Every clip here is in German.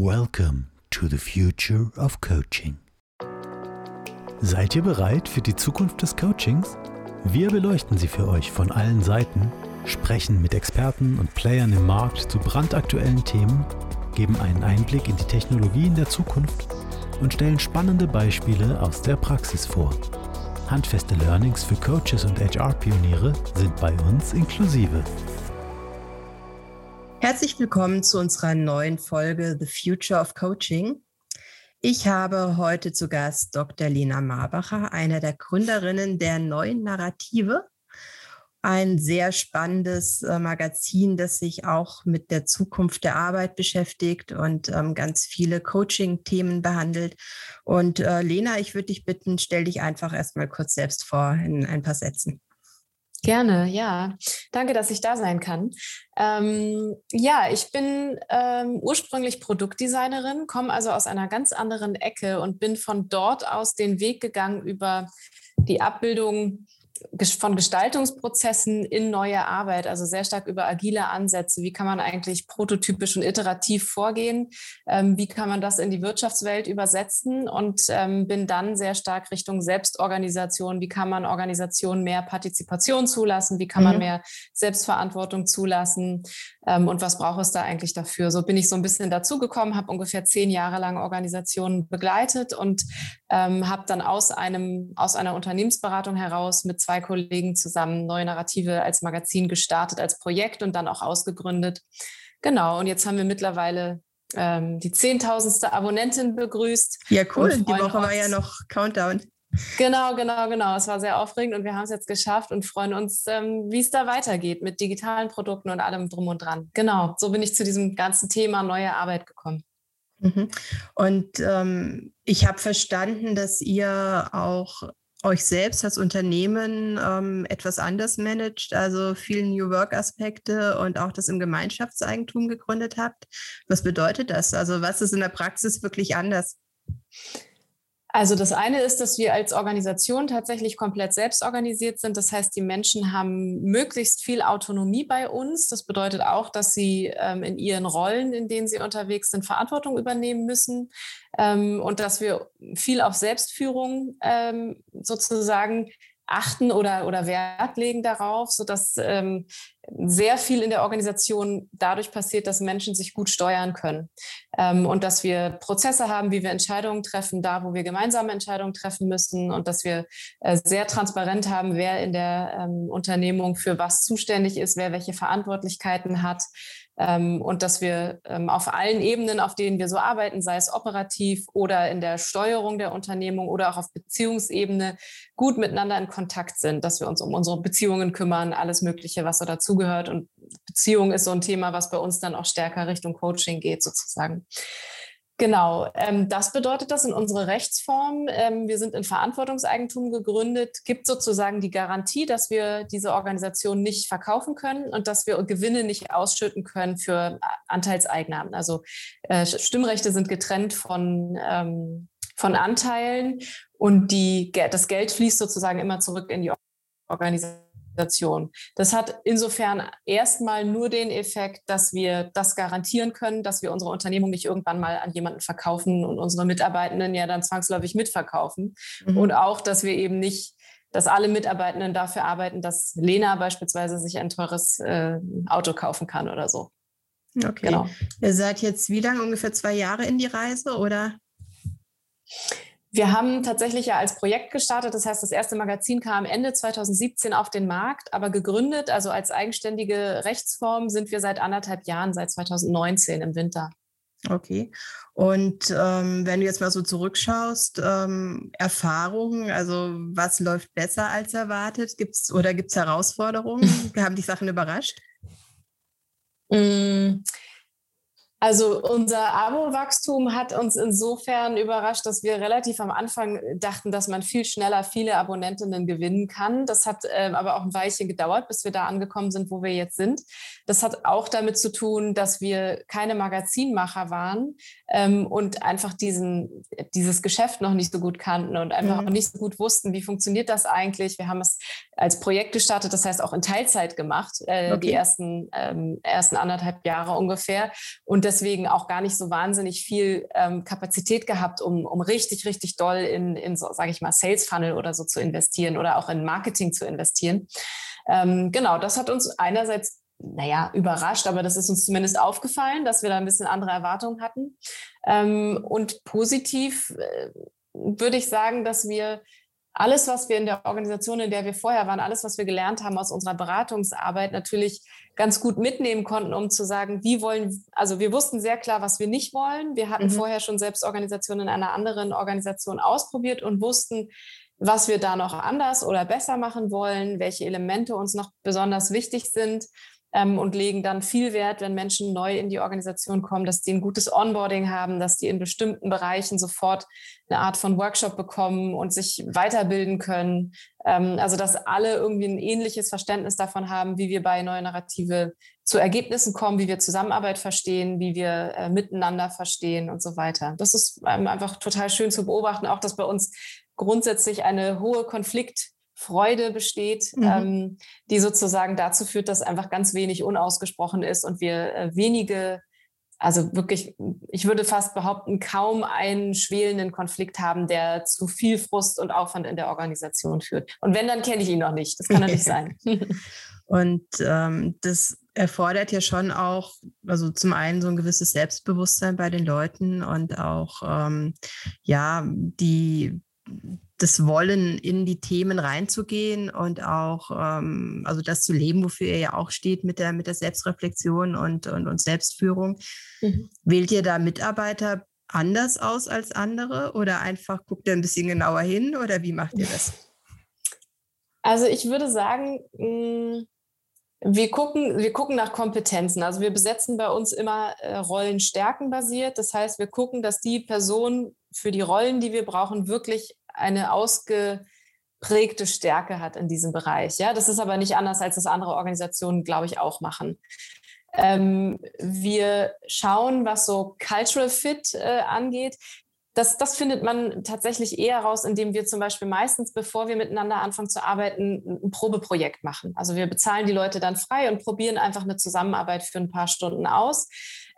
Welcome to the future of coaching. Seid ihr bereit für die Zukunft des Coachings? Wir beleuchten sie für euch von allen Seiten, sprechen mit Experten und Playern im Markt zu brandaktuellen Themen, geben einen Einblick in die Technologien der Zukunft und stellen spannende Beispiele aus der Praxis vor. Handfeste Learnings für Coaches und HR-Pioniere sind bei uns inklusive. Herzlich willkommen zu unserer neuen Folge The Future of Coaching. Ich habe heute zu Gast Dr. Lena Marbacher, einer der Gründerinnen der neuen Narrative. Ein sehr spannendes äh, Magazin, das sich auch mit der Zukunft der Arbeit beschäftigt und ähm, ganz viele Coaching-Themen behandelt. Und äh, Lena, ich würde dich bitten, stell dich einfach erstmal kurz selbst vor in ein paar Sätzen. Gerne, ja. Danke, dass ich da sein kann. Ähm, ja, ich bin ähm, ursprünglich Produktdesignerin, komme also aus einer ganz anderen Ecke und bin von dort aus den Weg gegangen über die Abbildung von Gestaltungsprozessen in neue Arbeit, also sehr stark über agile Ansätze. Wie kann man eigentlich prototypisch und iterativ vorgehen? Ähm, wie kann man das in die Wirtschaftswelt übersetzen? Und ähm, bin dann sehr stark Richtung Selbstorganisation. Wie kann man Organisationen mehr Partizipation zulassen? Wie kann man mhm. mehr Selbstverantwortung zulassen? Ähm, und was braucht es da eigentlich dafür? So bin ich so ein bisschen dazugekommen, habe ungefähr zehn Jahre lang Organisationen begleitet und ähm, habe dann aus einem aus einer Unternehmensberatung heraus mit zwei Kollegen zusammen Neue Narrative als Magazin gestartet, als Projekt und dann auch ausgegründet. Genau, und jetzt haben wir mittlerweile ähm, die zehntausendste Abonnentin begrüßt. Ja, cool. Die Woche war ja noch Countdown. Genau, genau, genau. Es war sehr aufregend und wir haben es jetzt geschafft und freuen uns, ähm, wie es da weitergeht mit digitalen Produkten und allem drum und dran. Genau, so bin ich zu diesem ganzen Thema neue Arbeit gekommen. Mhm. Und ähm, ich habe verstanden, dass ihr auch euch selbst als Unternehmen ähm, etwas anders managt, also viele New Work-Aspekte und auch das im Gemeinschaftseigentum gegründet habt. Was bedeutet das? Also was ist in der Praxis wirklich anders? Also das eine ist, dass wir als Organisation tatsächlich komplett selbst organisiert sind. Das heißt, die Menschen haben möglichst viel Autonomie bei uns. Das bedeutet auch, dass sie ähm, in ihren Rollen, in denen sie unterwegs sind, Verantwortung übernehmen müssen ähm, und dass wir viel auf Selbstführung ähm, sozusagen achten oder, oder Wert legen darauf, sodass ähm, sehr viel in der Organisation dadurch passiert, dass Menschen sich gut steuern können. Ähm, und dass wir Prozesse haben, wie wir Entscheidungen treffen, da wo wir gemeinsame Entscheidungen treffen müssen und dass wir äh, sehr transparent haben, wer in der ähm, Unternehmung für was zuständig ist, wer welche Verantwortlichkeiten hat und dass wir ähm, auf allen Ebenen, auf denen wir so arbeiten, sei es operativ oder in der Steuerung der Unternehmung oder auch auf Beziehungsebene, gut miteinander in Kontakt sind, dass wir uns um unsere Beziehungen kümmern, alles Mögliche, was so dazugehört. Und Beziehung ist so ein Thema, was bei uns dann auch stärker Richtung Coaching geht, sozusagen. Genau, ähm, das bedeutet das in unserer Rechtsform. Ähm, wir sind in Verantwortungseigentum gegründet, gibt sozusagen die Garantie, dass wir diese Organisation nicht verkaufen können und dass wir Gewinne nicht ausschütten können für Anteilseigner. Also äh, Stimmrechte sind getrennt von, ähm, von Anteilen und die, das Geld fließt sozusagen immer zurück in die Organisation. Organisation. Das hat insofern erstmal nur den Effekt, dass wir das garantieren können, dass wir unsere Unternehmung nicht irgendwann mal an jemanden verkaufen und unsere Mitarbeitenden ja dann zwangsläufig mitverkaufen. Mhm. Und auch, dass wir eben nicht dass alle Mitarbeitenden dafür arbeiten, dass Lena beispielsweise sich ein teures äh, Auto kaufen kann oder so. Okay. Genau. Ihr seid jetzt wie lange? Ungefähr zwei Jahre in die Reise oder? Wir haben tatsächlich ja als Projekt gestartet. Das heißt, das erste Magazin kam Ende 2017 auf den Markt, aber gegründet, also als eigenständige Rechtsform, sind wir seit anderthalb Jahren, seit 2019 im Winter. Okay. Und ähm, wenn du jetzt mal so zurückschaust, ähm, Erfahrungen, also was läuft besser als erwartet? Gibt's oder gibt es Herausforderungen? haben dich Sachen überrascht? Mm. Also unser Abo-Wachstum hat uns insofern überrascht, dass wir relativ am Anfang dachten, dass man viel schneller viele Abonnentinnen gewinnen kann. Das hat äh, aber auch ein Weilchen gedauert, bis wir da angekommen sind, wo wir jetzt sind. Das hat auch damit zu tun, dass wir keine Magazinmacher waren ähm, und einfach diesen, dieses Geschäft noch nicht so gut kannten und einfach mhm. noch nicht so gut wussten, wie funktioniert das eigentlich. Wir haben es als Projekt gestartet, das heißt auch in Teilzeit gemacht, äh, okay. die ersten, ähm, ersten anderthalb Jahre ungefähr. Und deswegen auch gar nicht so wahnsinnig viel ähm, Kapazität gehabt, um, um richtig, richtig doll in, in so, sage ich mal, Sales Funnel oder so zu investieren oder auch in Marketing zu investieren. Ähm, genau, das hat uns einerseits naja, überrascht, aber das ist uns zumindest aufgefallen, dass wir da ein bisschen andere Erwartungen hatten. Ähm, und positiv äh, würde ich sagen, dass wir alles, was wir in der Organisation, in der wir vorher waren, alles, was wir gelernt haben aus unserer Beratungsarbeit, natürlich ganz gut mitnehmen konnten, um zu sagen, wie wollen, also wir wussten sehr klar, was wir nicht wollen. Wir hatten mhm. vorher schon Selbstorganisation in einer anderen Organisation ausprobiert und wussten, was wir da noch anders oder besser machen wollen, welche Elemente uns noch besonders wichtig sind ähm, und legen dann viel Wert, wenn Menschen neu in die Organisation kommen, dass die ein gutes Onboarding haben, dass die in bestimmten Bereichen sofort eine Art von Workshop bekommen und sich weiterbilden können. Ähm, also dass alle irgendwie ein ähnliches Verständnis davon haben, wie wir bei Neue Narrative zu Ergebnissen kommen, wie wir Zusammenarbeit verstehen, wie wir äh, miteinander verstehen und so weiter. Das ist ähm, einfach total schön zu beobachten, auch dass bei uns grundsätzlich eine hohe Konflikt Freude besteht, mhm. ähm, die sozusagen dazu führt, dass einfach ganz wenig unausgesprochen ist und wir äh, wenige, also wirklich, ich würde fast behaupten, kaum einen schwelenden Konflikt haben, der zu viel Frust und Aufwand in der Organisation führt. Und wenn, dann kenne ich ihn noch nicht. Das kann nicht sein. und ähm, das erfordert ja schon auch, also zum einen so ein gewisses Selbstbewusstsein bei den Leuten und auch, ähm, ja, die das Wollen, in die Themen reinzugehen und auch ähm, also das zu leben, wofür ihr ja auch steht mit der, mit der Selbstreflexion und, und, und Selbstführung. Mhm. Wählt ihr da Mitarbeiter anders aus als andere oder einfach guckt ihr ein bisschen genauer hin oder wie macht ihr das? Also ich würde sagen, mm, wir gucken, wir gucken nach Kompetenzen. Also wir besetzen bei uns immer äh, Rollen stärkenbasiert. Das heißt, wir gucken, dass die Person für die Rollen, die wir brauchen, wirklich eine ausgeprägte Stärke hat in diesem Bereich. Ja, das ist aber nicht anders, als das andere Organisationen, glaube ich, auch machen. Ähm, wir schauen, was so Cultural Fit äh, angeht. Das, das, findet man tatsächlich eher raus, indem wir zum Beispiel meistens, bevor wir miteinander anfangen zu arbeiten, ein Probeprojekt machen. Also wir bezahlen die Leute dann frei und probieren einfach eine Zusammenarbeit für ein paar Stunden aus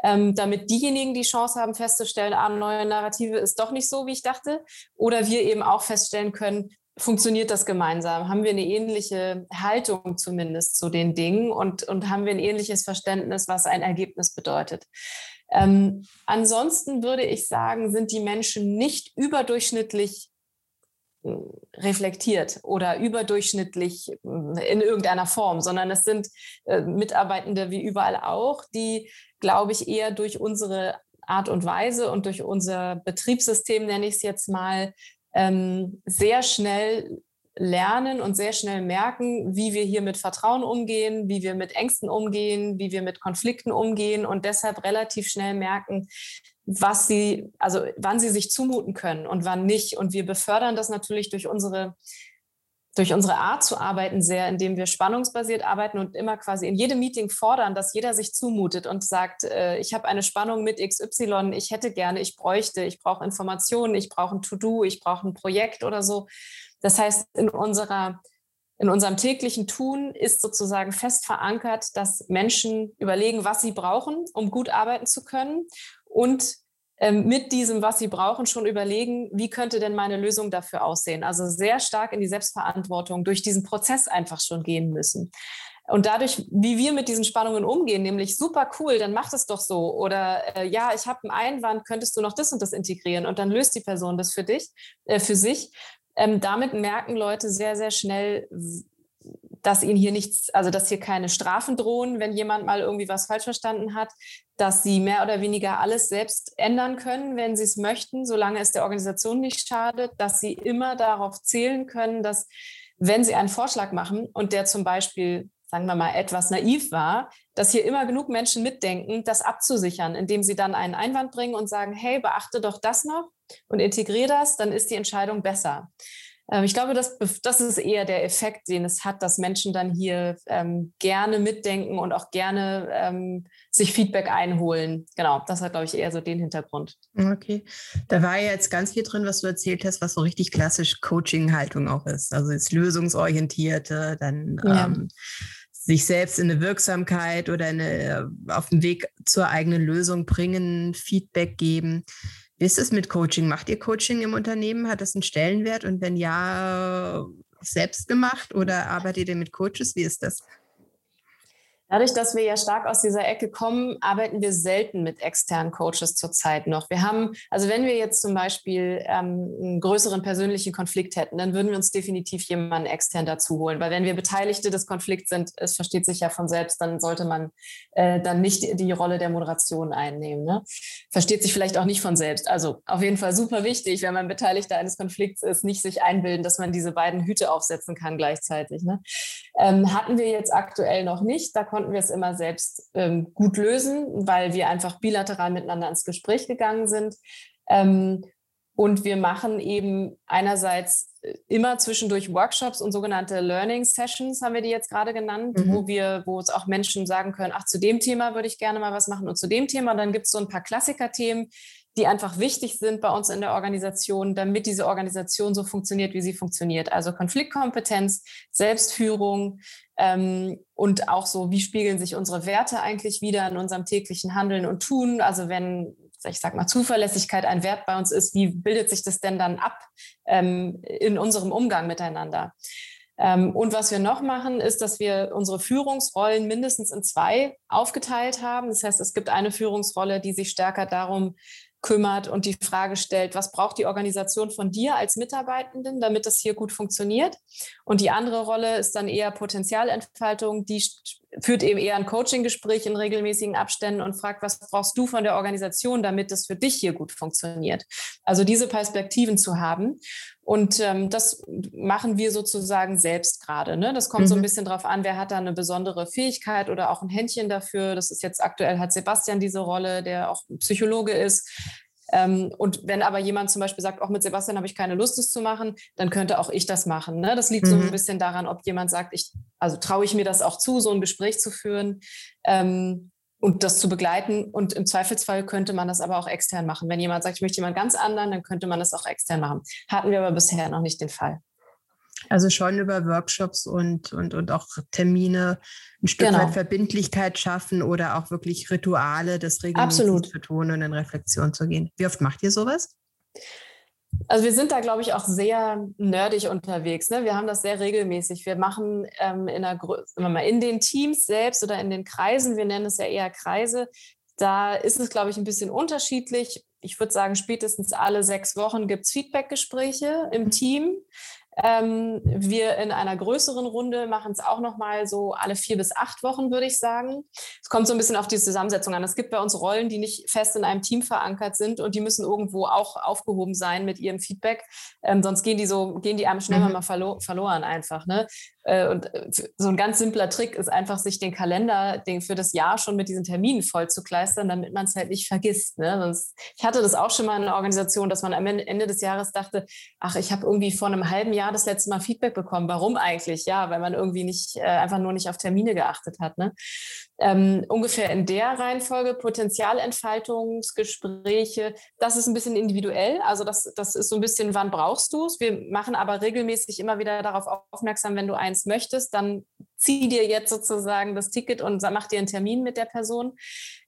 ähm, damit diejenigen die Chance haben festzustellen, ah, neue Narrative ist doch nicht so, wie ich dachte. Oder wir eben auch feststellen können, funktioniert das gemeinsam? Haben wir eine ähnliche Haltung zumindest zu den Dingen und, und haben wir ein ähnliches Verständnis, was ein Ergebnis bedeutet? Ähm, ansonsten würde ich sagen, sind die Menschen nicht überdurchschnittlich hm, reflektiert oder überdurchschnittlich hm, in irgendeiner Form, sondern es sind äh, Mitarbeitende wie überall auch, die glaube ich, eher durch unsere Art und Weise und durch unser Betriebssystem, nenne ich es jetzt mal, ähm, sehr schnell lernen und sehr schnell merken, wie wir hier mit Vertrauen umgehen, wie wir mit Ängsten umgehen, wie wir mit Konflikten umgehen und deshalb relativ schnell merken, was sie, also wann sie sich zumuten können und wann nicht. Und wir befördern das natürlich durch unsere durch unsere Art zu arbeiten sehr, indem wir spannungsbasiert arbeiten und immer quasi in jedem Meeting fordern, dass jeder sich zumutet und sagt, äh, ich habe eine Spannung mit XY, ich hätte gerne, ich bräuchte, ich brauche Informationen, ich brauche ein To-Do, ich brauche ein Projekt oder so. Das heißt, in unserer in unserem täglichen Tun ist sozusagen fest verankert, dass Menschen überlegen, was sie brauchen, um gut arbeiten zu können und ähm, mit diesem, was sie brauchen, schon überlegen, wie könnte denn meine Lösung dafür aussehen. Also sehr stark in die Selbstverantwortung durch diesen Prozess einfach schon gehen müssen. Und dadurch, wie wir mit diesen Spannungen umgehen, nämlich super cool, dann mach es doch so. Oder äh, ja, ich habe einen Einwand, könntest du noch das und das integrieren? Und dann löst die Person das für dich, äh, für sich. Ähm, damit merken Leute sehr, sehr schnell, dass ihnen hier nichts, also dass hier keine Strafen drohen, wenn jemand mal irgendwie was falsch verstanden hat, dass sie mehr oder weniger alles selbst ändern können, wenn sie es möchten, solange es der Organisation nicht schadet, dass sie immer darauf zählen können, dass wenn sie einen Vorschlag machen und der zum Beispiel, sagen wir mal, etwas naiv war, dass hier immer genug Menschen mitdenken, das abzusichern, indem sie dann einen Einwand bringen und sagen, hey, beachte doch das noch und integriere das, dann ist die Entscheidung besser. Ähm, ich glaube, das, das ist eher der Effekt, den es hat, dass Menschen dann hier ähm, gerne mitdenken und auch gerne ähm, sich Feedback einholen. Genau, das hat, glaube ich, eher so den Hintergrund. Okay. Da war ja jetzt ganz viel drin, was du erzählt hast, was so richtig klassisch Coaching-Haltung auch ist. Also jetzt lösungsorientierte, dann ja. ähm, sich selbst in eine Wirksamkeit oder eine, auf den Weg zur eigenen Lösung bringen, Feedback geben. Wie ist es mit Coaching? Macht ihr Coaching im Unternehmen? Hat das einen Stellenwert? Und wenn ja, selbst gemacht oder arbeitet ihr mit Coaches? Wie ist das? Dadurch, dass wir ja stark aus dieser Ecke kommen, arbeiten wir selten mit externen Coaches zurzeit noch. Wir haben, also wenn wir jetzt zum Beispiel ähm, einen größeren persönlichen Konflikt hätten, dann würden wir uns definitiv jemanden extern dazu holen. Weil wenn wir Beteiligte des Konflikts sind, es versteht sich ja von selbst, dann sollte man äh, dann nicht die Rolle der Moderation einnehmen. Ne? Versteht sich vielleicht auch nicht von selbst. Also auf jeden Fall super wichtig, wenn man Beteiligter eines Konflikts ist, nicht sich einbilden, dass man diese beiden Hüte aufsetzen kann gleichzeitig. Ne? Ähm, hatten wir jetzt aktuell noch nicht. Da konnten wir es immer selbst ähm, gut lösen, weil wir einfach bilateral miteinander ins Gespräch gegangen sind. Ähm, und wir machen eben einerseits äh, immer zwischendurch Workshops und sogenannte Learning Sessions, haben wir die jetzt gerade genannt, mhm. wo wir, wo es auch Menschen sagen können, ach, zu dem Thema würde ich gerne mal was machen und zu dem Thema. Und dann gibt es so ein paar Klassikerthemen, die einfach wichtig sind bei uns in der Organisation, damit diese Organisation so funktioniert, wie sie funktioniert. Also Konfliktkompetenz, Selbstführung ähm, und auch so, wie spiegeln sich unsere Werte eigentlich wieder in unserem täglichen Handeln und Tun. Also wenn ich sag mal, Zuverlässigkeit ein Wert bei uns ist, wie bildet sich das denn dann ab ähm, in unserem Umgang miteinander? Ähm, und was wir noch machen, ist, dass wir unsere Führungsrollen mindestens in zwei aufgeteilt haben. Das heißt, es gibt eine Führungsrolle, die sich stärker darum kümmert und die Frage stellt, was braucht die Organisation von dir als Mitarbeitenden, damit das hier gut funktioniert? Und die andere Rolle ist dann eher Potenzialentfaltung, die führt eben eher ein Coaching-Gespräch in regelmäßigen Abständen und fragt, was brauchst du von der Organisation, damit das für dich hier gut funktioniert? Also diese Perspektiven zu haben. Und ähm, das machen wir sozusagen selbst gerade. Ne? Das kommt mhm. so ein mhm. bisschen drauf an, wer hat da eine besondere Fähigkeit oder auch ein Händchen dafür. Das ist jetzt aktuell hat Sebastian diese Rolle, der auch Psychologe ist. Ähm, und wenn aber jemand zum Beispiel sagt, auch mit Sebastian habe ich keine Lust, das zu machen, dann könnte auch ich das machen. Ne? Das liegt mhm. so ein mhm. bisschen daran, ob jemand sagt, ich, also traue ich mir das auch zu, so ein Gespräch zu führen. Ähm, und das zu begleiten. Und im Zweifelsfall könnte man das aber auch extern machen. Wenn jemand sagt, ich möchte jemand ganz anderen, dann könnte man das auch extern machen. Hatten wir aber bisher noch nicht den Fall. Also schon über Workshops und, und, und auch Termine ein Stück genau. weit Verbindlichkeit schaffen oder auch wirklich Rituale, das regelmäßig zu tun und in Reflexion zu gehen. Wie oft macht ihr sowas? Also wir sind da, glaube ich, auch sehr nerdig unterwegs. Ne? Wir haben das sehr regelmäßig. Wir machen ähm, in, der, mal, in den Teams selbst oder in den Kreisen, wir nennen es ja eher Kreise, da ist es, glaube ich, ein bisschen unterschiedlich. Ich würde sagen, spätestens alle sechs Wochen gibt es Feedbackgespräche im Team. Ähm, wir in einer größeren Runde machen es auch noch mal so alle vier bis acht Wochen, würde ich sagen. Es kommt so ein bisschen auf die Zusammensetzung an. Es gibt bei uns Rollen, die nicht fest in einem Team verankert sind und die müssen irgendwo auch aufgehoben sein mit ihrem Feedback. Ähm, sonst gehen die so, gehen die einem schnell mhm. mal verlo verloren einfach. Ne? Äh, und äh, so ein ganz simpler Trick ist einfach, sich den Kalender den für das Jahr schon mit diesen Terminen voll zu kleistern, damit man es halt nicht vergisst. Ne? Sonst, ich hatte das auch schon mal in einer Organisation, dass man am Ende des Jahres dachte, ach, ich habe irgendwie vor einem halben Jahr das letzte Mal Feedback bekommen. Warum eigentlich? Ja, weil man irgendwie nicht, äh, einfach nur nicht auf Termine geachtet hat. Ne? Ähm, ungefähr in der Reihenfolge Potenzialentfaltungsgespräche, das ist ein bisschen individuell. Also das, das ist so ein bisschen, wann brauchst du es? Wir machen aber regelmäßig immer wieder darauf aufmerksam, wenn du ein eins möchtest, dann zieh dir jetzt sozusagen das Ticket und mach dir einen Termin mit der Person.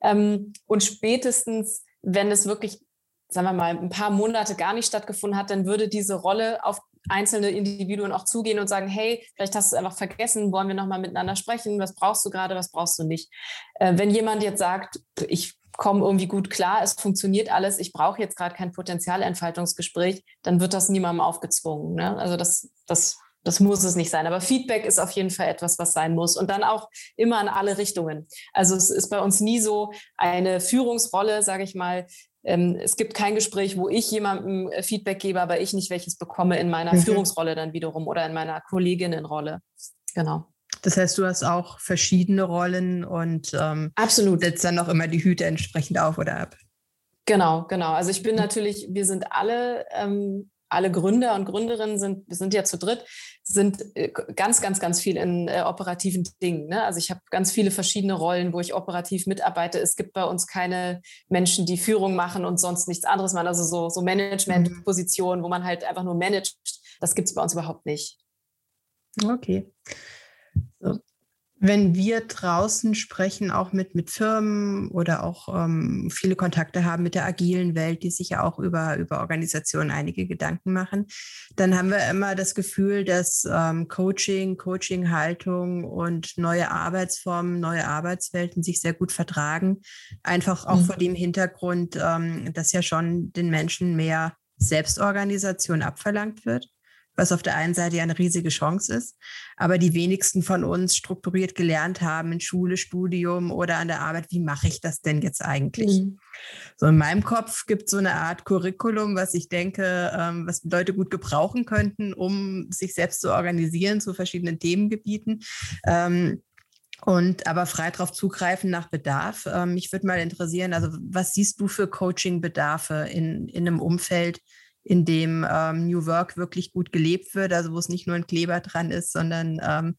Ähm, und spätestens, wenn es wirklich, sagen wir mal, ein paar Monate gar nicht stattgefunden hat, dann würde diese Rolle auf einzelne Individuen auch zugehen und sagen, hey, vielleicht hast du es einfach vergessen, wollen wir nochmal miteinander sprechen, was brauchst du gerade, was brauchst du nicht. Äh, wenn jemand jetzt sagt, ich komme irgendwie gut klar, es funktioniert alles, ich brauche jetzt gerade kein Potenzialentfaltungsgespräch, dann wird das niemandem aufgezwungen. Ne? Also das, das das muss es nicht sein. Aber Feedback ist auf jeden Fall etwas, was sein muss. Und dann auch immer in alle Richtungen. Also es ist bei uns nie so eine Führungsrolle, sage ich mal. Ähm, es gibt kein Gespräch, wo ich jemandem äh, Feedback gebe, aber ich nicht welches bekomme in meiner mhm. Führungsrolle dann wiederum oder in meiner Kolleginnenrolle. Genau. Das heißt, du hast auch verschiedene Rollen und ähm, Absolut. setzt dann auch immer die Hüte entsprechend auf oder ab. Genau, genau. Also ich bin natürlich, wir sind alle ähm, alle Gründer und Gründerinnen sind, wir sind ja zu dritt, sind äh, ganz, ganz, ganz viel in äh, operativen Dingen. Ne? Also ich habe ganz viele verschiedene Rollen, wo ich operativ mitarbeite. Es gibt bei uns keine Menschen, die Führung machen und sonst nichts anderes machen. Also so, so Management-Positionen, wo man halt einfach nur managt. Das gibt es bei uns überhaupt nicht. Okay. So, wenn wir draußen sprechen, auch mit, mit Firmen oder auch ähm, viele Kontakte haben mit der agilen Welt, die sich ja auch über, über Organisationen einige Gedanken machen, dann haben wir immer das Gefühl, dass ähm, Coaching, Coaching-Haltung und neue Arbeitsformen, neue Arbeitswelten sich sehr gut vertragen. Einfach auch mhm. vor dem Hintergrund, ähm, dass ja schon den Menschen mehr Selbstorganisation abverlangt wird was auf der einen Seite ja eine riesige Chance ist, aber die wenigsten von uns strukturiert gelernt haben in Schule, Studium oder an der Arbeit, wie mache ich das denn jetzt eigentlich? Mhm. So in meinem Kopf gibt es so eine Art Curriculum, was ich denke, ähm, was Leute gut gebrauchen könnten, um sich selbst zu organisieren zu verschiedenen Themengebieten. Ähm, und aber frei darauf zugreifen nach Bedarf. Ähm, mich würde mal interessieren, also was siehst du für Coaching-Bedarfe in, in einem Umfeld, in dem ähm, New Work wirklich gut gelebt wird, also wo es nicht nur ein Kleber dran ist, sondern ähm,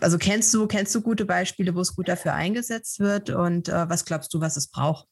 also kennst du, kennst du gute Beispiele, wo es gut dafür eingesetzt wird und äh, was glaubst du, was es braucht?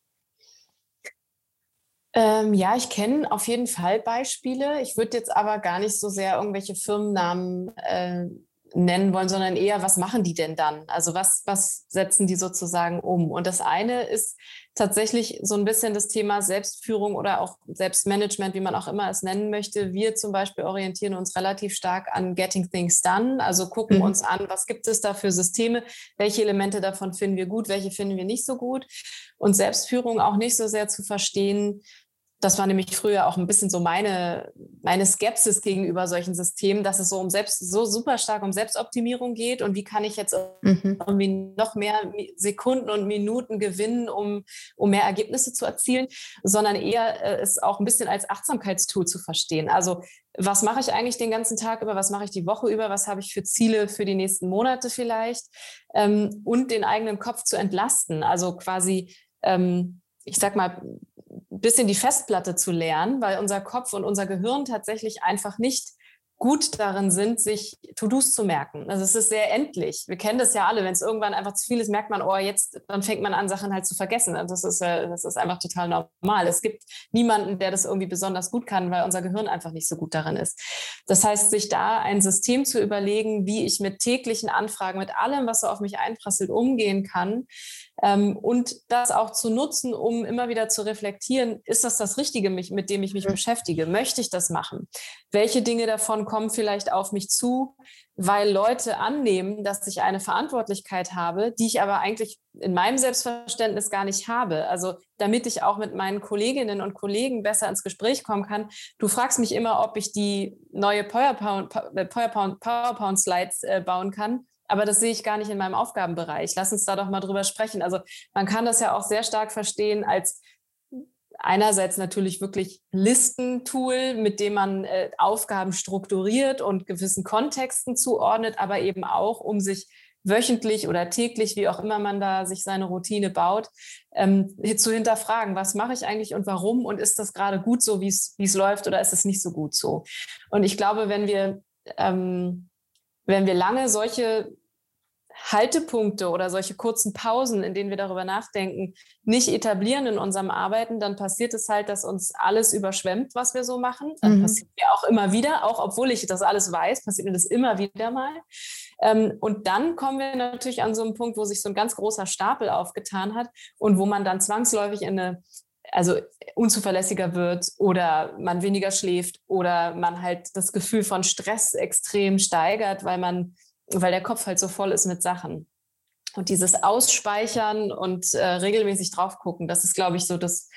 Ähm, ja, ich kenne auf jeden Fall Beispiele. Ich würde jetzt aber gar nicht so sehr irgendwelche Firmennamen äh, nennen wollen, sondern eher, was machen die denn dann? Also was, was setzen die sozusagen um? Und das eine ist tatsächlich so ein bisschen das Thema Selbstführung oder auch Selbstmanagement, wie man auch immer es nennen möchte. Wir zum Beispiel orientieren uns relativ stark an Getting Things Done, also gucken mhm. uns an, was gibt es da für Systeme, welche Elemente davon finden wir gut, welche finden wir nicht so gut. Und Selbstführung auch nicht so sehr zu verstehen, das war nämlich früher auch ein bisschen so meine, meine Skepsis gegenüber solchen Systemen, dass es so um selbst, so super stark um Selbstoptimierung geht und wie kann ich jetzt mhm. irgendwie noch mehr Sekunden und Minuten gewinnen, um, um mehr Ergebnisse zu erzielen, sondern eher äh, es auch ein bisschen als Achtsamkeitstool zu verstehen. Also was mache ich eigentlich den ganzen Tag über, was mache ich die Woche über, was habe ich für Ziele für die nächsten Monate vielleicht ähm, und den eigenen Kopf zu entlasten. Also quasi, ähm, ich sag mal, bisschen die Festplatte zu lernen, weil unser Kopf und unser Gehirn tatsächlich einfach nicht gut darin sind, sich To-Dos zu merken. Also es ist sehr endlich. Wir kennen das ja alle. Wenn es irgendwann einfach zu viel ist, merkt man, oh, jetzt, dann fängt man an, Sachen halt zu vergessen. Also das ist, das ist einfach total normal. Es gibt niemanden, der das irgendwie besonders gut kann, weil unser Gehirn einfach nicht so gut darin ist. Das heißt, sich da ein System zu überlegen, wie ich mit täglichen Anfragen, mit allem, was so auf mich einprasselt, umgehen kann, und das auch zu nutzen, um immer wieder zu reflektieren, ist das das Richtige, mit dem ich mich beschäftige? Möchte ich das machen? Welche Dinge davon kommen vielleicht auf mich zu, weil Leute annehmen, dass ich eine Verantwortlichkeit habe, die ich aber eigentlich in meinem Selbstverständnis gar nicht habe. Also damit ich auch mit meinen Kolleginnen und Kollegen besser ins Gespräch kommen kann. Du fragst mich immer, ob ich die neue PowerPoint-Slides PowerPoint, PowerPoint äh, bauen kann aber das sehe ich gar nicht in meinem Aufgabenbereich. Lass uns da doch mal drüber sprechen. Also man kann das ja auch sehr stark verstehen als einerseits natürlich wirklich Listentool, mit dem man äh, Aufgaben strukturiert und gewissen Kontexten zuordnet, aber eben auch, um sich wöchentlich oder täglich, wie auch immer man da sich seine Routine baut, ähm, zu hinterfragen, was mache ich eigentlich und warum und ist das gerade gut so, wie es läuft oder ist es nicht so gut so? Und ich glaube, wenn wir, ähm, wenn wir lange solche Haltepunkte oder solche kurzen Pausen, in denen wir darüber nachdenken, nicht etablieren in unserem Arbeiten, dann passiert es halt, dass uns alles überschwemmt, was wir so machen. Dann mhm. passiert mir auch immer wieder, auch obwohl ich das alles weiß, passiert mir das immer wieder mal. Ähm, und dann kommen wir natürlich an so einen Punkt, wo sich so ein ganz großer Stapel aufgetan hat und wo man dann zwangsläufig in eine also unzuverlässiger wird oder man weniger schläft oder man halt das Gefühl von Stress extrem steigert, weil man weil der Kopf halt so voll ist mit Sachen. Und dieses Ausspeichern und äh, regelmäßig drauf gucken, das ist, glaube ich, so das,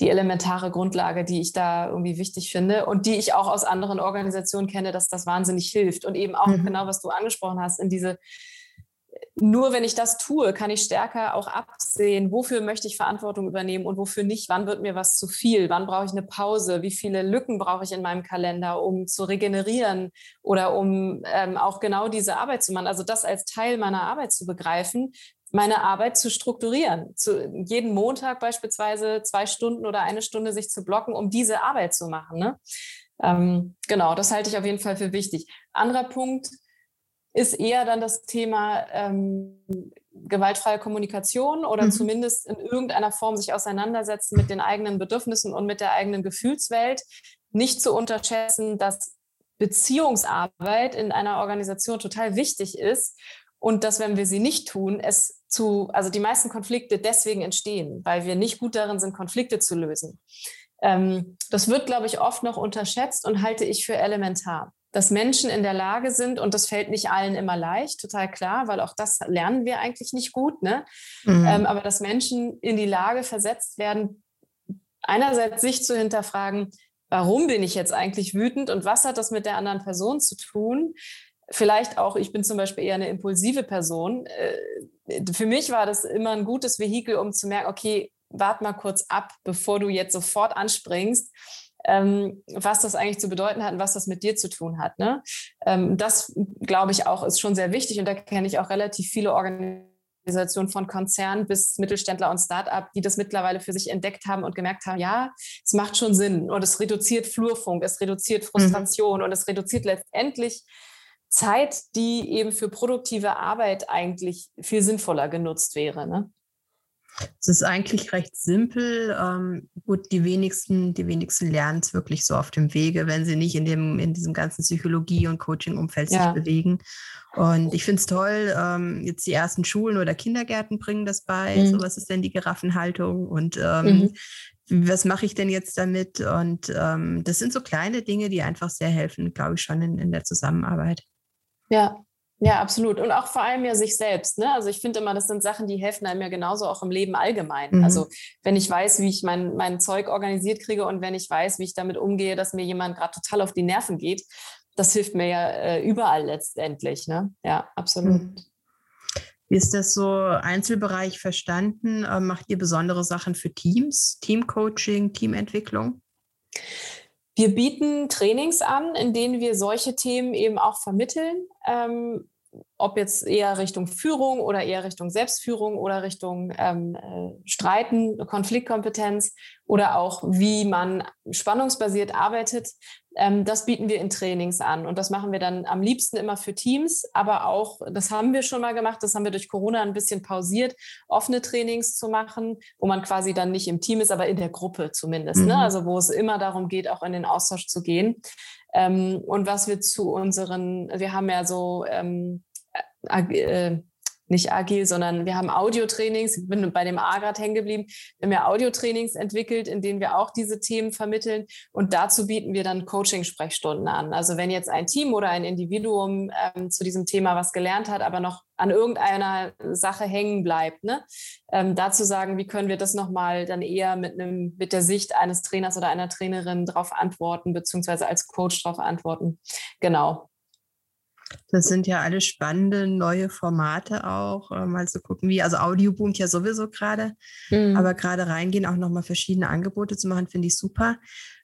die elementare Grundlage, die ich da irgendwie wichtig finde und die ich auch aus anderen Organisationen kenne, dass das wahnsinnig hilft. Und eben auch mhm. genau, was du angesprochen hast, in diese nur wenn ich das tue, kann ich stärker auch absehen, wofür möchte ich Verantwortung übernehmen und wofür nicht. Wann wird mir was zu viel? Wann brauche ich eine Pause? Wie viele Lücken brauche ich in meinem Kalender, um zu regenerieren oder um ähm, auch genau diese Arbeit zu machen? Also das als Teil meiner Arbeit zu begreifen, meine Arbeit zu strukturieren. Zu, jeden Montag beispielsweise zwei Stunden oder eine Stunde sich zu blocken, um diese Arbeit zu machen. Ne? Ähm, genau, das halte ich auf jeden Fall für wichtig. Anderer Punkt ist eher dann das Thema ähm, gewaltfreie Kommunikation oder mhm. zumindest in irgendeiner Form sich auseinandersetzen mit den eigenen Bedürfnissen und mit der eigenen Gefühlswelt. Nicht zu unterschätzen, dass Beziehungsarbeit in einer Organisation total wichtig ist und dass, wenn wir sie nicht tun, es zu, also die meisten Konflikte deswegen entstehen, weil wir nicht gut darin sind, Konflikte zu lösen. Ähm, das wird, glaube ich, oft noch unterschätzt und halte ich für elementar. Dass Menschen in der Lage sind, und das fällt nicht allen immer leicht, total klar, weil auch das lernen wir eigentlich nicht gut, ne? Mhm. Ähm, aber dass Menschen in die Lage versetzt werden, einerseits sich zu hinterfragen, warum bin ich jetzt eigentlich wütend und was hat das mit der anderen Person zu tun? Vielleicht auch, ich bin zum Beispiel eher eine impulsive Person. Äh, für mich war das immer ein gutes Vehikel, um zu merken, okay, wart mal kurz ab, bevor du jetzt sofort anspringst, ähm, was das eigentlich zu bedeuten hat und was das mit dir zu tun hat. Ne? Ähm, das, glaube ich, auch ist schon sehr wichtig und da kenne ich auch relativ viele Organisationen von Konzernen bis Mittelständler und Start-up, die das mittlerweile für sich entdeckt haben und gemerkt haben, ja, es macht schon Sinn und es reduziert Flurfunk, es reduziert mhm. Frustration mhm. und es reduziert letztendlich Zeit, die eben für produktive Arbeit eigentlich viel sinnvoller genutzt wäre. Ne? Es ist eigentlich recht simpel. Ähm, gut, die wenigsten, die wenigsten lernen es wirklich so auf dem Wege, wenn sie nicht in dem, in diesem ganzen Psychologie- und Coaching-Umfeld ja. sich bewegen. Und ich finde es toll, ähm, jetzt die ersten Schulen oder Kindergärten bringen das bei. Mhm. So, was ist denn die Giraffenhaltung? Und ähm, mhm. was mache ich denn jetzt damit? Und ähm, das sind so kleine Dinge, die einfach sehr helfen, glaube ich, schon in, in der Zusammenarbeit. Ja, ja, absolut. Und auch vor allem ja sich selbst. Ne? Also ich finde immer, das sind Sachen, die helfen einem ja genauso auch im Leben allgemein. Mhm. Also wenn ich weiß, wie ich mein, mein Zeug organisiert kriege und wenn ich weiß, wie ich damit umgehe, dass mir jemand gerade total auf die Nerven geht, das hilft mir ja äh, überall letztendlich. Ne? Ja, absolut. Mhm. Wie ist das so Einzelbereich verstanden? Äh, macht ihr besondere Sachen für Teams, Teamcoaching, Teamentwicklung? Wir bieten Trainings an, in denen wir solche Themen eben auch vermitteln. Ähm, ob jetzt eher Richtung Führung oder eher Richtung Selbstführung oder Richtung ähm, äh, Streiten, Konfliktkompetenz oder auch wie man spannungsbasiert arbeitet, ähm, das bieten wir in Trainings an. Und das machen wir dann am liebsten immer für Teams, aber auch, das haben wir schon mal gemacht, das haben wir durch Corona ein bisschen pausiert, offene Trainings zu machen, wo man quasi dann nicht im Team ist, aber in der Gruppe zumindest. Ne? Mhm. Ne? Also wo es immer darum geht, auch in den Austausch zu gehen. Ähm, und was wir zu unseren, wir haben ja so ähm, äh, nicht agil, sondern wir haben Audiotrainings, ich bin bei dem A gerade hängen geblieben, wir haben ja Audiotrainings entwickelt, in denen wir auch diese Themen vermitteln und dazu bieten wir dann Coaching-Sprechstunden an. Also wenn jetzt ein Team oder ein Individuum ähm, zu diesem Thema was gelernt hat, aber noch an irgendeiner Sache hängen bleibt, ne? Ähm, dazu sagen, wie können wir das nochmal dann eher mit einem, mit der Sicht eines Trainers oder einer Trainerin darauf antworten, beziehungsweise als Coach darauf antworten. Genau. Das sind ja alle spannende neue Formate auch, äh, mal zu gucken, wie, also Audio boomt ja sowieso gerade, mhm. aber gerade reingehen, auch nochmal verschiedene Angebote zu machen, finde ich super.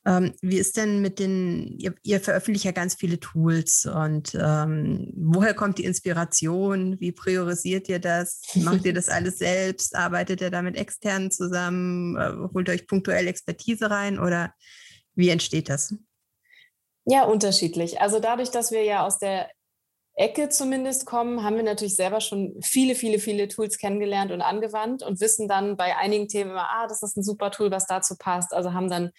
Ähm, wie ist denn mit den, ihr, ihr, veröffentlicht ja ganz viele Tools und ähm, woher kommt die Inspiration? Wie priorisiert ihr das? Macht ihr das alles selbst? Arbeitet ihr da mit externen zusammen? Äh, holt euch punktuell Expertise rein oder wie entsteht das? Ja, unterschiedlich. Also dadurch, dass wir ja aus der Ecke zumindest kommen, haben wir natürlich selber schon viele, viele, viele Tools kennengelernt und angewandt und wissen dann bei einigen Themen immer, ah, das ist ein super Tool, was dazu passt. Also haben dann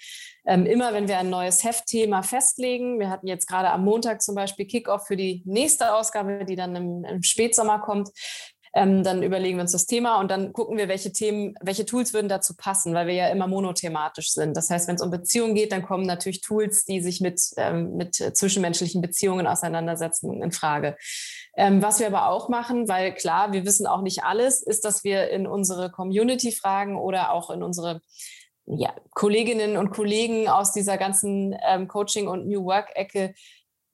ähm, immer, wenn wir ein neues Heftthema festlegen, wir hatten jetzt gerade am Montag zum Beispiel Kickoff für die nächste Ausgabe, die dann im, im Spätsommer kommt, ähm, dann überlegen wir uns das Thema und dann gucken wir, welche Themen, welche Tools würden dazu passen, weil wir ja immer monothematisch sind. Das heißt, wenn es um Beziehungen geht, dann kommen natürlich Tools, die sich mit, ähm, mit zwischenmenschlichen Beziehungen auseinandersetzen, in Frage. Ähm, was wir aber auch machen, weil klar, wir wissen auch nicht alles, ist, dass wir in unsere Community fragen oder auch in unsere ja, Kolleginnen und Kollegen aus dieser ganzen ähm, Coaching- und New Work-Ecke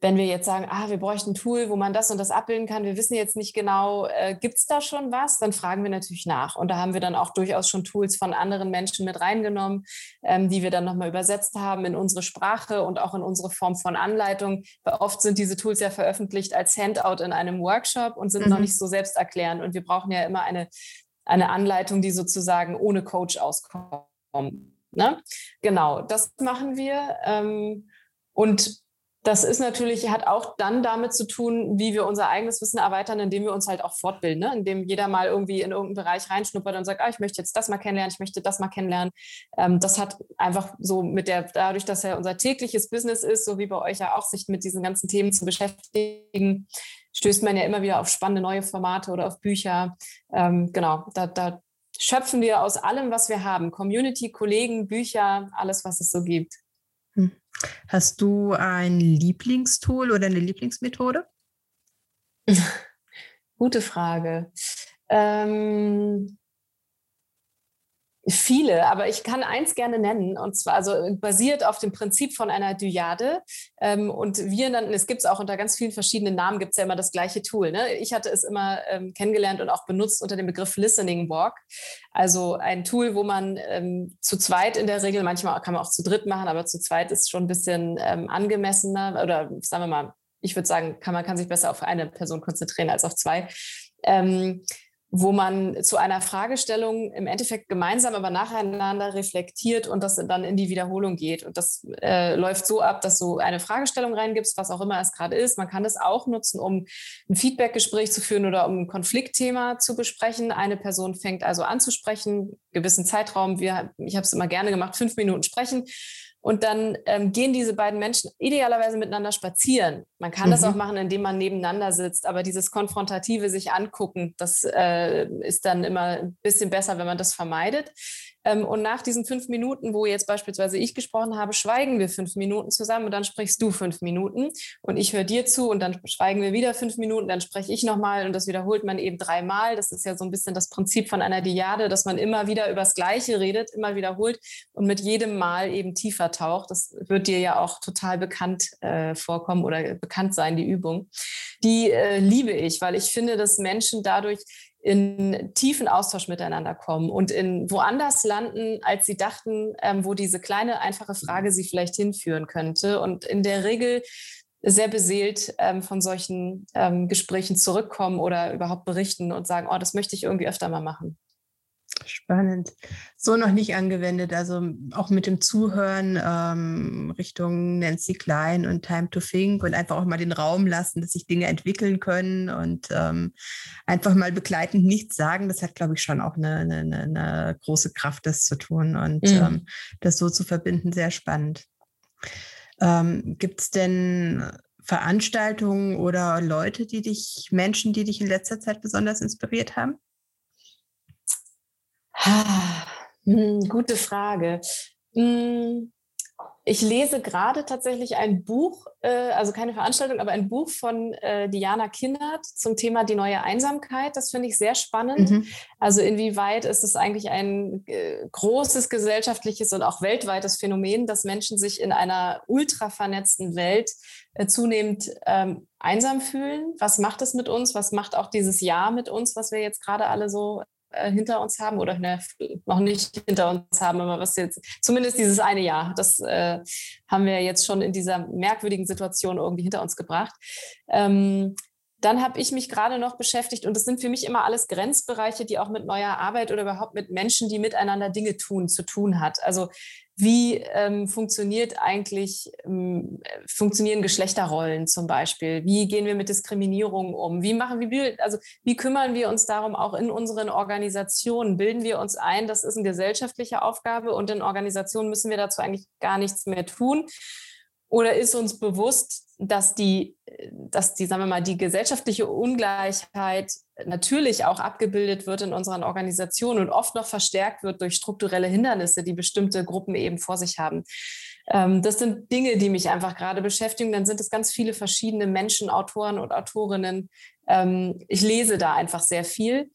wenn wir jetzt sagen, ah, wir bräuchten ein Tool, wo man das und das abbilden kann, wir wissen jetzt nicht genau, äh, gibt es da schon was, dann fragen wir natürlich nach. Und da haben wir dann auch durchaus schon Tools von anderen Menschen mit reingenommen, ähm, die wir dann nochmal übersetzt haben in unsere Sprache und auch in unsere Form von Anleitung. Weil oft sind diese Tools ja veröffentlicht als Handout in einem Workshop und sind mhm. noch nicht so selbsterklärend. Und wir brauchen ja immer eine, eine Anleitung, die sozusagen ohne Coach auskommt. Ne? Genau, das machen wir. Ähm, Und das ist natürlich, hat auch dann damit zu tun, wie wir unser eigenes Wissen erweitern, indem wir uns halt auch fortbilden, ne? indem jeder mal irgendwie in irgendeinen Bereich reinschnuppert und sagt, ah, ich möchte jetzt das mal kennenlernen, ich möchte das mal kennenlernen. Ähm, das hat einfach so mit der, dadurch, dass ja unser tägliches Business ist, so wie bei euch ja auch, sich mit diesen ganzen Themen zu beschäftigen, stößt man ja immer wieder auf spannende neue Formate oder auf Bücher. Ähm, genau, da, da schöpfen wir aus allem, was wir haben. Community, Kollegen, Bücher, alles, was es so gibt. Hm. Hast du ein Lieblingstool oder eine Lieblingsmethode? Gute Frage. Ähm, Viele, aber ich kann eins gerne nennen, und zwar also basiert auf dem Prinzip von einer Dyade. Ähm, und wir nannten, es gibt es auch unter ganz vielen verschiedenen Namen, gibt es ja immer das gleiche Tool. Ne? Ich hatte es immer ähm, kennengelernt und auch benutzt unter dem Begriff Listening Walk. Also ein Tool, wo man ähm, zu zweit in der Regel, manchmal kann man auch zu dritt machen, aber zu zweit ist schon ein bisschen ähm, angemessener oder sagen wir mal, ich würde sagen, kann, man kann sich besser auf eine Person konzentrieren als auf zwei. Wo man zu einer Fragestellung im Endeffekt gemeinsam, aber nacheinander reflektiert und das dann in die Wiederholung geht. Und das äh, läuft so ab, dass du eine Fragestellung reingibst, was auch immer es gerade ist. Man kann das auch nutzen, um ein Feedbackgespräch zu führen oder um ein Konfliktthema zu besprechen. Eine Person fängt also an zu sprechen, gewissen Zeitraum. Wir, ich habe es immer gerne gemacht, fünf Minuten sprechen und dann ähm, gehen diese beiden Menschen idealerweise miteinander spazieren. Man kann mhm. das auch machen, indem man nebeneinander sitzt, aber dieses konfrontative sich angucken, das äh, ist dann immer ein bisschen besser, wenn man das vermeidet. Ähm, und nach diesen fünf Minuten, wo jetzt beispielsweise ich gesprochen habe, schweigen wir fünf Minuten zusammen und dann sprichst du fünf Minuten und ich höre dir zu und dann schweigen wir wieder fünf Minuten, dann spreche ich nochmal und das wiederholt man eben dreimal. Das ist ja so ein bisschen das Prinzip von einer Diade, dass man immer wieder über das Gleiche redet, immer wiederholt und mit jedem Mal eben tiefer taucht. Das wird dir ja auch total bekannt äh, vorkommen oder bekannt sein, die Übung. Die äh, liebe ich, weil ich finde, dass Menschen dadurch in tiefen Austausch miteinander kommen und in woanders landen, als sie dachten, ähm, wo diese kleine, einfache Frage sie vielleicht hinführen könnte. Und in der Regel sehr beseelt ähm, von solchen ähm, Gesprächen zurückkommen oder überhaupt berichten und sagen, oh, das möchte ich irgendwie öfter mal machen. Spannend. So noch nicht angewendet, also auch mit dem Zuhören ähm, Richtung Nancy Klein und Time to Think und einfach auch mal den Raum lassen, dass sich Dinge entwickeln können und ähm, einfach mal begleitend nichts sagen. Das hat, glaube ich, schon auch eine, eine, eine, große Kraft, das zu tun und mhm. ähm, das so zu verbinden, sehr spannend. Ähm, Gibt es denn Veranstaltungen oder Leute, die dich, Menschen, die dich in letzter Zeit besonders inspiriert haben? Hm, gute Frage. Hm, ich lese gerade tatsächlich ein Buch, äh, also keine Veranstaltung, aber ein Buch von äh, Diana Kinnert zum Thema die neue Einsamkeit. Das finde ich sehr spannend. Mhm. Also inwieweit ist es eigentlich ein äh, großes gesellschaftliches und auch weltweites Phänomen, dass Menschen sich in einer ultra vernetzten Welt zunehmend ähm, einsam fühlen? Was macht es mit uns? Was macht auch dieses Jahr mit uns, was wir jetzt gerade alle so äh, hinter uns haben oder ne, noch nicht hinter uns haben, aber was jetzt, zumindest dieses eine Jahr, das äh, haben wir jetzt schon in dieser merkwürdigen Situation irgendwie hinter uns gebracht. Ähm, dann habe ich mich gerade noch beschäftigt und das sind für mich immer alles Grenzbereiche, die auch mit neuer Arbeit oder überhaupt mit Menschen, die miteinander Dinge tun, zu tun hat. Also wie ähm, funktioniert eigentlich, ähm, funktionieren Geschlechterrollen zum Beispiel? Wie gehen wir mit Diskriminierung um? Wie machen wir, also wie kümmern wir uns darum auch in unseren Organisationen? Bilden wir uns ein, das ist eine gesellschaftliche Aufgabe und in Organisationen müssen wir dazu eigentlich gar nichts mehr tun? Oder ist uns bewusst, dass die, dass die, sagen wir mal, die gesellschaftliche Ungleichheit natürlich auch abgebildet wird in unseren Organisationen und oft noch verstärkt wird durch strukturelle Hindernisse, die bestimmte Gruppen eben vor sich haben. Ähm, das sind Dinge, die mich einfach gerade beschäftigen. Dann sind es ganz viele verschiedene Menschen, Autoren und Autorinnen. Ähm, ich lese da einfach sehr viel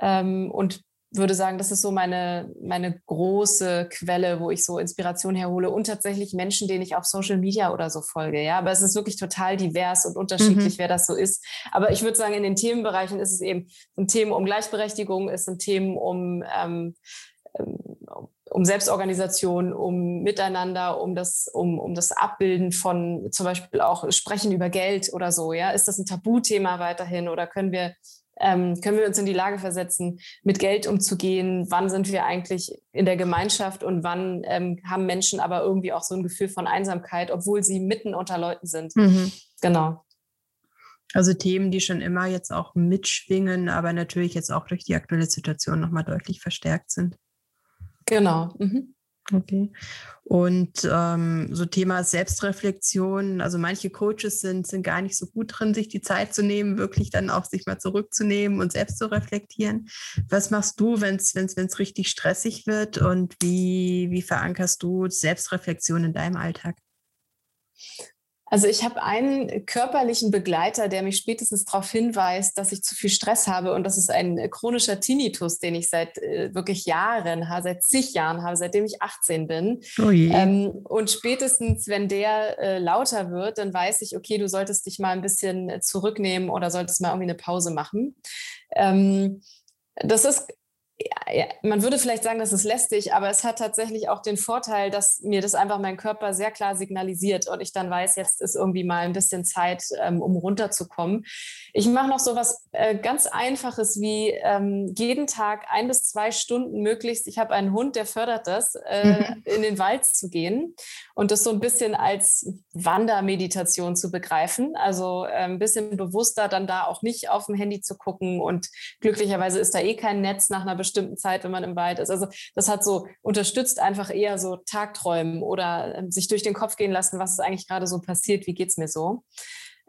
ähm, und würde sagen, das ist so meine, meine große Quelle, wo ich so Inspiration herhole und tatsächlich Menschen, denen ich auf Social Media oder so folge. Ja, aber es ist wirklich total divers und unterschiedlich, mhm. wer das so ist. Aber ich würde sagen, in den Themenbereichen ist es eben ein Thema um Gleichberechtigung, es sind Themen um, ähm, ähm, um Selbstorganisation, um Miteinander, um das, um, um das Abbilden von zum Beispiel auch Sprechen über Geld oder so. Ja, ist das ein Tabuthema weiterhin oder können wir ähm, können wir uns in die Lage versetzen, mit Geld umzugehen? Wann sind wir eigentlich in der Gemeinschaft und wann ähm, haben Menschen aber irgendwie auch so ein Gefühl von Einsamkeit, obwohl sie mitten unter Leuten sind? Mhm. Genau. Also Themen, die schon immer jetzt auch mitschwingen, aber natürlich jetzt auch durch die aktuelle Situation nochmal deutlich verstärkt sind. Genau. Mhm. Okay. Und ähm, so Thema Selbstreflexion, also manche Coaches sind, sind gar nicht so gut drin, sich die Zeit zu nehmen, wirklich dann auch sich mal zurückzunehmen und selbst zu reflektieren. Was machst du, wenn es richtig stressig wird und wie, wie verankerst du Selbstreflexion in deinem Alltag? Also ich habe einen körperlichen Begleiter, der mich spätestens darauf hinweist, dass ich zu viel Stress habe. Und das ist ein chronischer Tinnitus, den ich seit äh, wirklich Jahren habe, seit zig Jahren habe, seitdem ich 18 bin. Oh ähm, und spätestens, wenn der äh, lauter wird, dann weiß ich, okay, du solltest dich mal ein bisschen zurücknehmen oder solltest mal irgendwie eine Pause machen. Ähm, das ist ja, man würde vielleicht sagen, das ist lästig, aber es hat tatsächlich auch den Vorteil, dass mir das einfach mein Körper sehr klar signalisiert und ich dann weiß, jetzt ist irgendwie mal ein bisschen Zeit, ähm, um runterzukommen. Ich mache noch so was äh, ganz Einfaches wie ähm, jeden Tag ein bis zwei Stunden möglichst. Ich habe einen Hund, der fördert das, äh, mhm. in den Wald zu gehen und das so ein bisschen als Wandermeditation zu begreifen. Also ein bisschen bewusster dann da auch nicht auf dem Handy zu gucken und glücklicherweise ist da eh kein Netz nach einer bestimmten bestimmten Zeit, wenn man im Wald ist. Also das hat so unterstützt einfach eher so Tagträumen oder ähm, sich durch den Kopf gehen lassen, was ist eigentlich gerade so passiert, wie geht es mir so.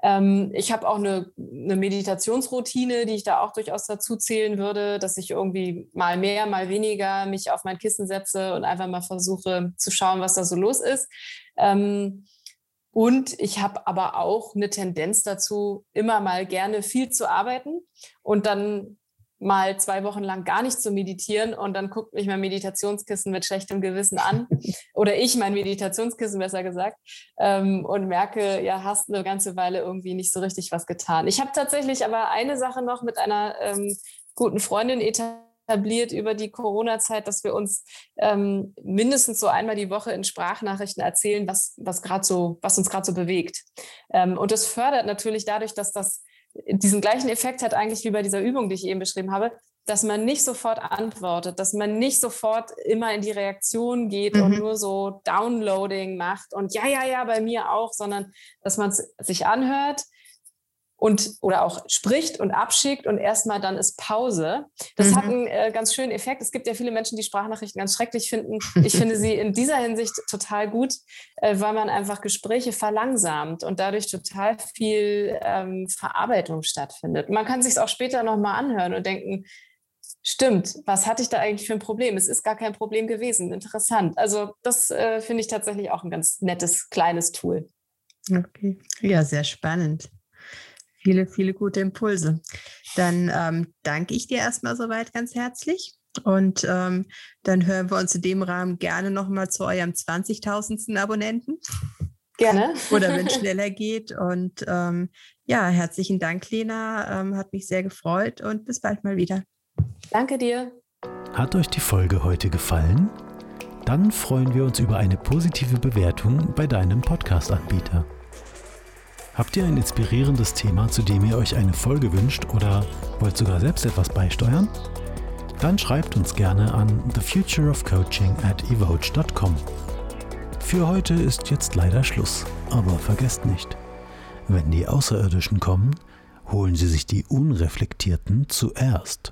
Ähm, ich habe auch eine, eine, Meditationsroutine, die ich da auch durchaus dazu zählen würde, dass ich irgendwie mal mehr, mal weniger mich auf mein Kissen setze und einfach mal versuche zu schauen, was da so los ist. Ähm, und ich habe aber auch eine Tendenz dazu, immer mal gerne viel zu arbeiten und dann mal zwei Wochen lang gar nicht zu meditieren und dann guckt mich mein Meditationskissen mit schlechtem Gewissen an oder ich mein Meditationskissen besser gesagt ähm, und merke, ja, hast eine ganze Weile irgendwie nicht so richtig was getan. Ich habe tatsächlich aber eine Sache noch mit einer ähm, guten Freundin etabliert über die Corona-Zeit, dass wir uns ähm, mindestens so einmal die Woche in Sprachnachrichten erzählen, was, was, so, was uns gerade so bewegt. Ähm, und das fördert natürlich dadurch, dass das diesen gleichen Effekt hat eigentlich wie bei dieser Übung, die ich eben beschrieben habe, dass man nicht sofort antwortet, dass man nicht sofort immer in die Reaktion geht mhm. und nur so Downloading macht und ja, ja, ja, bei mir auch, sondern dass man es sich anhört, und oder auch spricht und abschickt und erstmal dann ist Pause. Das mhm. hat einen äh, ganz schönen Effekt. Es gibt ja viele Menschen, die Sprachnachrichten ganz schrecklich finden. Ich finde sie in dieser Hinsicht total gut, äh, weil man einfach Gespräche verlangsamt und dadurch total viel ähm, Verarbeitung stattfindet. Man kann sich es auch später nochmal anhören und denken, Stimmt, was hatte ich da eigentlich für ein Problem? Es ist gar kein Problem gewesen. Interessant. Also das äh, finde ich tatsächlich auch ein ganz nettes kleines Tool. Okay, ja, sehr spannend. Viele, viele gute Impulse. Dann ähm, danke ich dir erstmal soweit ganz herzlich. Und ähm, dann hören wir uns in dem Rahmen gerne nochmal zu eurem 20.000. Abonnenten. Gerne. Oder wenn es schneller geht. Und ähm, ja, herzlichen Dank, Lena. Ähm, hat mich sehr gefreut und bis bald mal wieder. Danke dir. Hat euch die Folge heute gefallen? Dann freuen wir uns über eine positive Bewertung bei deinem Podcast-Anbieter. Habt ihr ein inspirierendes Thema, zu dem ihr euch eine Folge wünscht oder wollt sogar selbst etwas beisteuern? Dann schreibt uns gerne an thefutureofcoaching at evoge.com. Für heute ist jetzt leider Schluss, aber vergesst nicht, wenn die Außerirdischen kommen, holen sie sich die Unreflektierten zuerst.